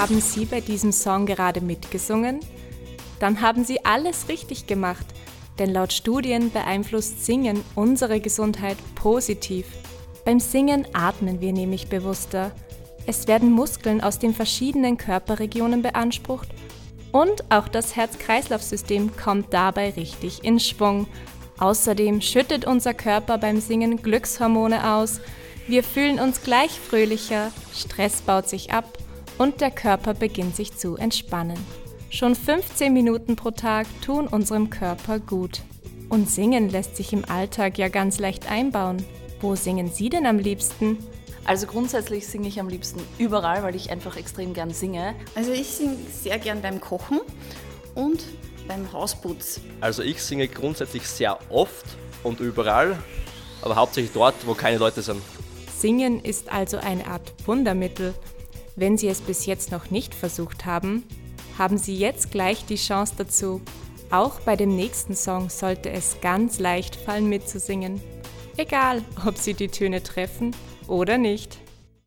Haben Sie bei diesem Song gerade mitgesungen? Dann haben Sie alles richtig gemacht, denn laut Studien beeinflusst Singen unsere Gesundheit positiv. Beim Singen atmen wir nämlich bewusster. Es werden Muskeln aus den verschiedenen Körperregionen beansprucht und auch das Herz-Kreislauf-System kommt dabei richtig in Schwung. Außerdem schüttet unser Körper beim Singen Glückshormone aus, wir fühlen uns gleich fröhlicher, Stress baut sich ab und der Körper beginnt sich zu entspannen. Schon 15 Minuten pro Tag tun unserem Körper gut. Und singen lässt sich im Alltag ja ganz leicht einbauen. Wo singen Sie denn am liebsten? Also grundsätzlich singe ich am liebsten überall, weil ich einfach extrem gern singe. Also ich singe sehr gern beim Kochen und beim Hausputz. Also ich singe grundsätzlich sehr oft und überall, aber hauptsächlich dort, wo keine Leute sind. Singen ist also eine Art Wundermittel. Wenn Sie es bis jetzt noch nicht versucht haben, haben Sie jetzt gleich die Chance dazu. Auch bei dem nächsten Song sollte es ganz leicht fallen mitzusingen. Egal, ob Sie die Töne treffen oder nicht.